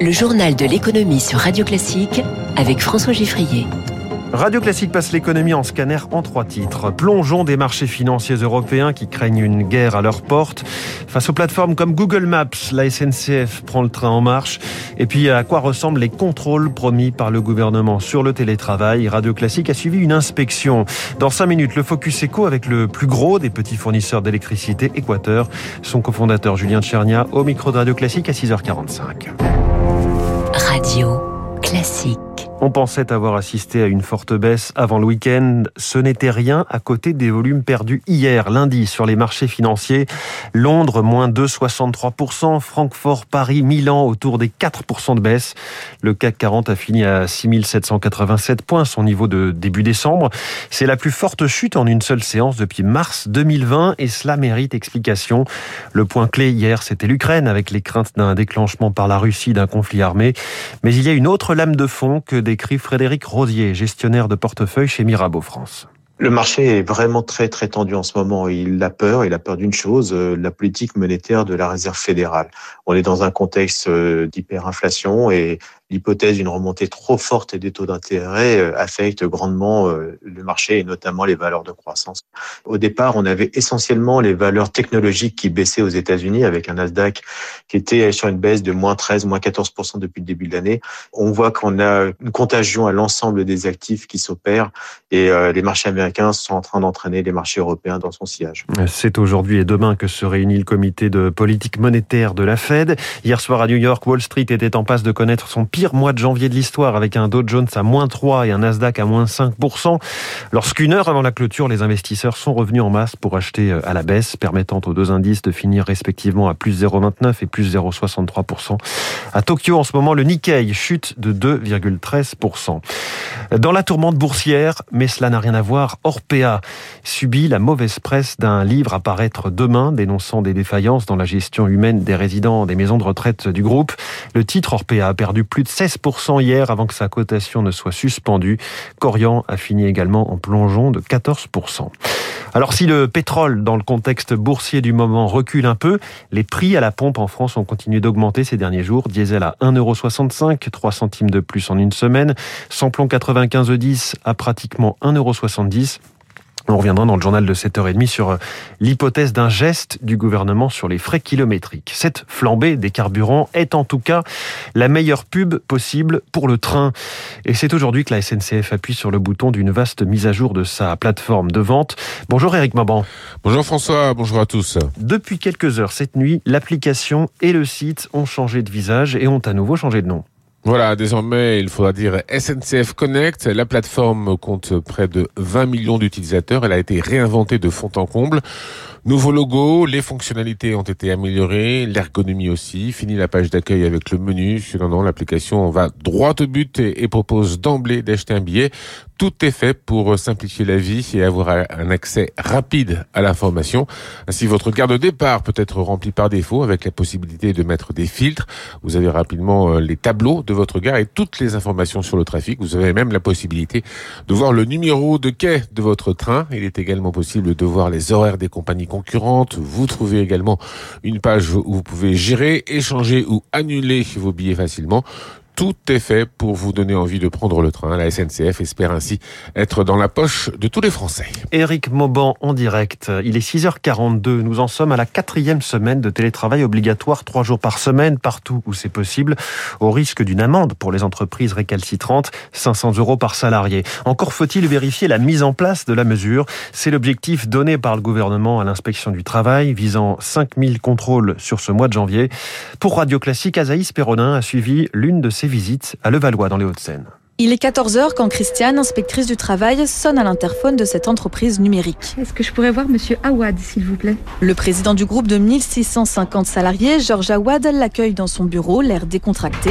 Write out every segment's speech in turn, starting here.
Le journal de l'économie sur Radio Classique avec François Giffrier. Radio Classique passe l'économie en scanner en trois titres. Plongeons des marchés financiers européens qui craignent une guerre à leur porte. Face aux plateformes comme Google Maps, la SNCF prend le train en marche. Et puis à quoi ressemblent les contrôles promis par le gouvernement sur le télétravail? Radio Classique a suivi une inspection. Dans cinq minutes, le Focus Eco avec le plus gros des petits fournisseurs d'électricité, Équateur. Son cofondateur Julien Tchernia au micro de Radio Classique à 6h45. Classique. On pensait avoir assisté à une forte baisse avant le week-end. Ce n'était rien à côté des volumes perdus hier, lundi, sur les marchés financiers. Londres, moins 2,63%. Francfort, Paris, Milan, autour des 4% de baisse. Le CAC 40 a fini à 6787 points, son niveau de début décembre. C'est la plus forte chute en une seule séance depuis mars 2020 et cela mérite explication. Le point clé hier, c'était l'Ukraine avec les craintes d'un déclenchement par la Russie d'un conflit armé. Mais il y a une autre lame de fond que décrit Frédéric Rosier, gestionnaire de portefeuille chez Mirabeau France. Le marché est vraiment très très tendu en ce moment. Il a peur, il a peur d'une chose, euh, la politique monétaire de la Réserve fédérale. On est dans un contexte euh, d'hyperinflation et l'hypothèse d'une remontée trop forte des taux d'intérêt euh, affecte grandement euh, le marché et notamment les valeurs de croissance. Au départ, on avait essentiellement les valeurs technologiques qui baissaient aux États-Unis avec un Nasdaq qui était sur une baisse de moins 13, moins 14% depuis le début de l'année. On voit qu'on a une contagion à l'ensemble des actifs qui s'opèrent et euh, les marchés américains sont en train d'entraîner les marchés européens dans son sillage. C'est aujourd'hui et demain que se réunit le comité de politique monétaire de la Fed. Hier soir à New York, Wall Street était en passe de connaître son mois de janvier de l'histoire avec un Dow Jones à moins 3 et un Nasdaq à moins 5%. Lorsqu'une heure avant la clôture, les investisseurs sont revenus en masse pour acheter euh, à la baisse, permettant aux deux indices de finir respectivement à plus 0,29 et plus 0,63%. À Tokyo, en ce moment, le Nikkei chute de 2,13%. Dans la tourmente boursière, mais cela n'a rien à voir, Orpea subit la mauvaise presse d'un livre à paraître demain dénonçant des défaillances dans la gestion humaine des résidents des maisons de retraite du groupe. Le titre Orpea a perdu plus de 16% hier avant que sa cotation ne soit suspendue. Corian a fini également en plongeon de 14%. Alors si le pétrole, dans le contexte boursier du moment, recule un peu, les prix à la pompe en France ont continué d'augmenter ces derniers jours. Diesel à 1,65€, 3 centimes de plus en une semaine. Samplon 95E10 à pratiquement 1,70€. On reviendra dans le journal de 7h30 sur euh, l'hypothèse d'un geste du gouvernement sur les frais kilométriques. Cette flambée des carburants est en tout cas la meilleure pub possible pour le train. Et c'est aujourd'hui que la SNCF appuie sur le bouton d'une vaste mise à jour de sa plateforme de vente. Bonjour Eric Maban. Bonjour François, bonjour à tous. Depuis quelques heures cette nuit, l'application et le site ont changé de visage et ont à nouveau changé de nom. Voilà, désormais, il faudra dire SNCF Connect. La plateforme compte près de 20 millions d'utilisateurs. Elle a été réinventée de fond en comble. Nouveau logo, les fonctionnalités ont été améliorées, l'ergonomie aussi. Fini la page d'accueil avec le menu. Non, l'application va droit au but et propose d'emblée d'acheter un billet. Tout est fait pour simplifier la vie et avoir un accès rapide à l'information. Ainsi, votre carte de départ peut être remplie par défaut avec la possibilité de mettre des filtres. Vous avez rapidement euh, les tableaux de votre gare et toutes les informations sur le trafic. Vous avez même la possibilité de voir le numéro de quai de votre train. Il est également possible de voir les horaires des compagnies concurrentes. Vous trouvez également une page où vous pouvez gérer, échanger ou annuler vos billets facilement. Tout est fait pour vous donner envie de prendre le train. La SNCF espère ainsi être dans la poche de tous les Français. Éric Mauban en direct. Il est 6h42. Nous en sommes à la quatrième semaine de télétravail obligatoire, trois jours par semaine, partout où c'est possible, au risque d'une amende pour les entreprises récalcitrantes, 500 euros par salarié. Encore faut-il vérifier la mise en place de la mesure. C'est l'objectif donné par le gouvernement à l'inspection du travail, visant 5000 contrôles sur ce mois de janvier. Pour Radio Classique, Azaïs Perronin a suivi l'une de ces visite à Levallois dans les Hauts-de-Seine. Il est 14h quand Christiane, inspectrice du travail, sonne à l'interphone de cette entreprise numérique. Est-ce que je pourrais voir monsieur Awad, s'il vous plaît? Le président du groupe de 1650 salariés, Georges Awad, l'accueille dans son bureau, l'air décontracté.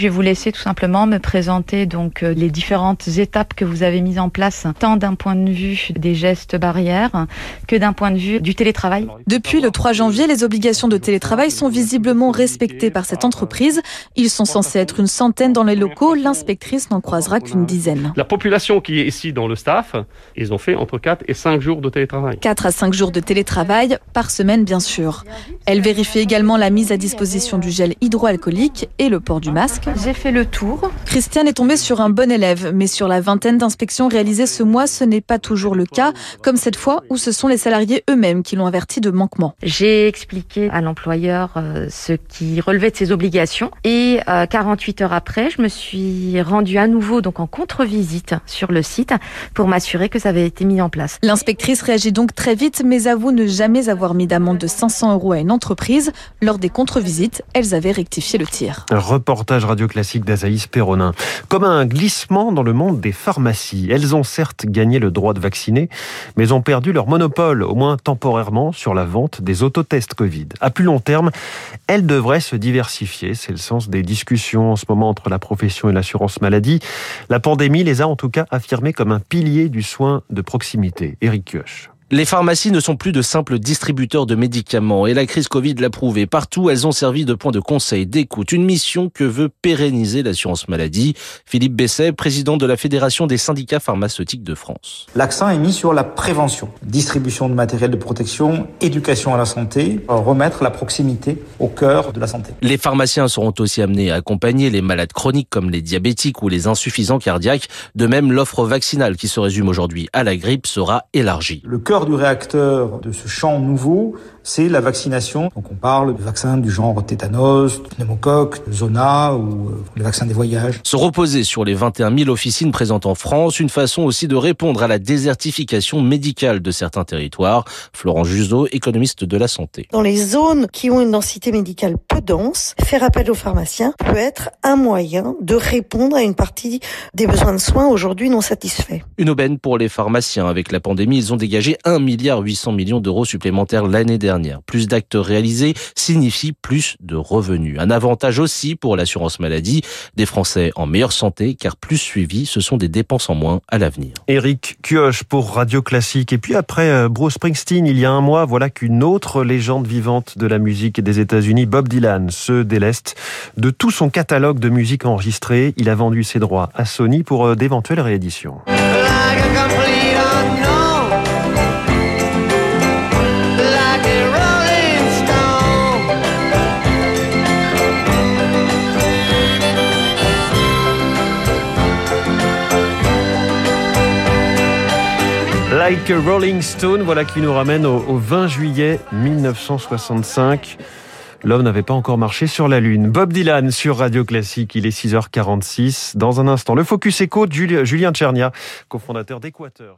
Je vais vous laisser tout simplement me présenter donc euh, les différentes étapes que vous avez mises en place, tant d'un point de vue des gestes barrières que d'un point de vue du télétravail. Depuis le 3 janvier, les obligations de télétravail sont visiblement respectées par cette entreprise. Ils sont censés être une centaine dans les locaux. L'inspectrice n'en croisera qu'une dizaine. La population qui est ici dans le staff, ils ont fait entre 4 et 5 jours de télétravail. 4 à 5 jours de télétravail par semaine, bien sûr. Elle vérifie également la mise à disposition du gel hydroalcoolique et le port du masque. J'ai fait le tour. Christiane est tombée sur un bon élève, mais sur la vingtaine d'inspections réalisées ce mois, ce n'est pas toujours le cas, comme cette fois où ce sont les salariés eux-mêmes qui l'ont averti de manquement. J'ai expliqué à l'employeur euh, ce qui relevait de ses obligations et euh, 48 heures après, je me suis rendue à nouveau donc en contre-visite sur le site pour m'assurer que ça avait été mis en place. L'inspectrice réagit donc très vite, mais avoue ne jamais avoir mis d'amende de 500 euros à une entreprise. Lors des contre-visites, elles avaient rectifié le tir. Un reportage radio classique d'Azaïs Perronin. Comme un glissement dans le monde des pharmacies. Elles ont certes gagné le droit de vacciner, mais ont perdu leur monopole, au moins temporairement, sur la vente des autotests Covid. À plus long terme, elles devraient se diversifier. C'est le sens des discussions en ce moment entre la profession et l'assurance maladie. La pandémie les a en tout cas affirmées comme un pilier du soin de proximité. Éric Kioch. Les pharmacies ne sont plus de simples distributeurs de médicaments et la crise Covid l'a prouvé. Partout, elles ont servi de point de conseil, d'écoute, une mission que veut pérenniser l'assurance maladie. Philippe Besset, président de la Fédération des syndicats pharmaceutiques de France. L'accent est mis sur la prévention, distribution de matériel de protection, éducation à la santé, remettre la proximité au cœur de la santé. Les pharmaciens seront aussi amenés à accompagner les malades chroniques comme les diabétiques ou les insuffisants cardiaques. De même, l'offre vaccinale qui se résume aujourd'hui à la grippe sera élargie. Le cœur du réacteur de ce champ nouveau, c'est la vaccination. Donc on parle de vaccins du genre tétanos, pneumocoque, zona ou euh, les vaccins des voyages. Se reposer sur les 21 000 officines présentes en France, une façon aussi de répondre à la désertification médicale de certains territoires. Florent Juseau, économiste de la santé. Dans les zones qui ont une densité médicale peu dense, faire appel aux pharmaciens peut être un moyen de répondre à une partie des besoins de soins aujourd'hui non satisfaits. Une aubaine pour les pharmaciens. Avec la pandémie, ils ont dégagé 1 milliard 800 millions d'euros supplémentaires l'année dernière. Plus d'actes réalisés signifie plus de revenus. Un avantage aussi pour l'assurance maladie. Des Français en meilleure santé car plus suivis, ce sont des dépenses en moins à l'avenir. Éric Kioch pour Radio Classique. Et puis après Bruce Springsteen, il y a un mois, voilà qu'une autre légende vivante de la musique des États-Unis, Bob Dylan, se déleste de tout son catalogue de musique enregistrée. Il a vendu ses droits à Sony pour d'éventuelles rééditions. Rolling Stone, voilà qui nous ramène au, au 20 juillet 1965. L'homme n'avait pas encore marché sur la Lune. Bob Dylan sur Radio Classique, il est 6h46. Dans un instant, le Focus Echo de Julien Tchernia, cofondateur d'Équateur.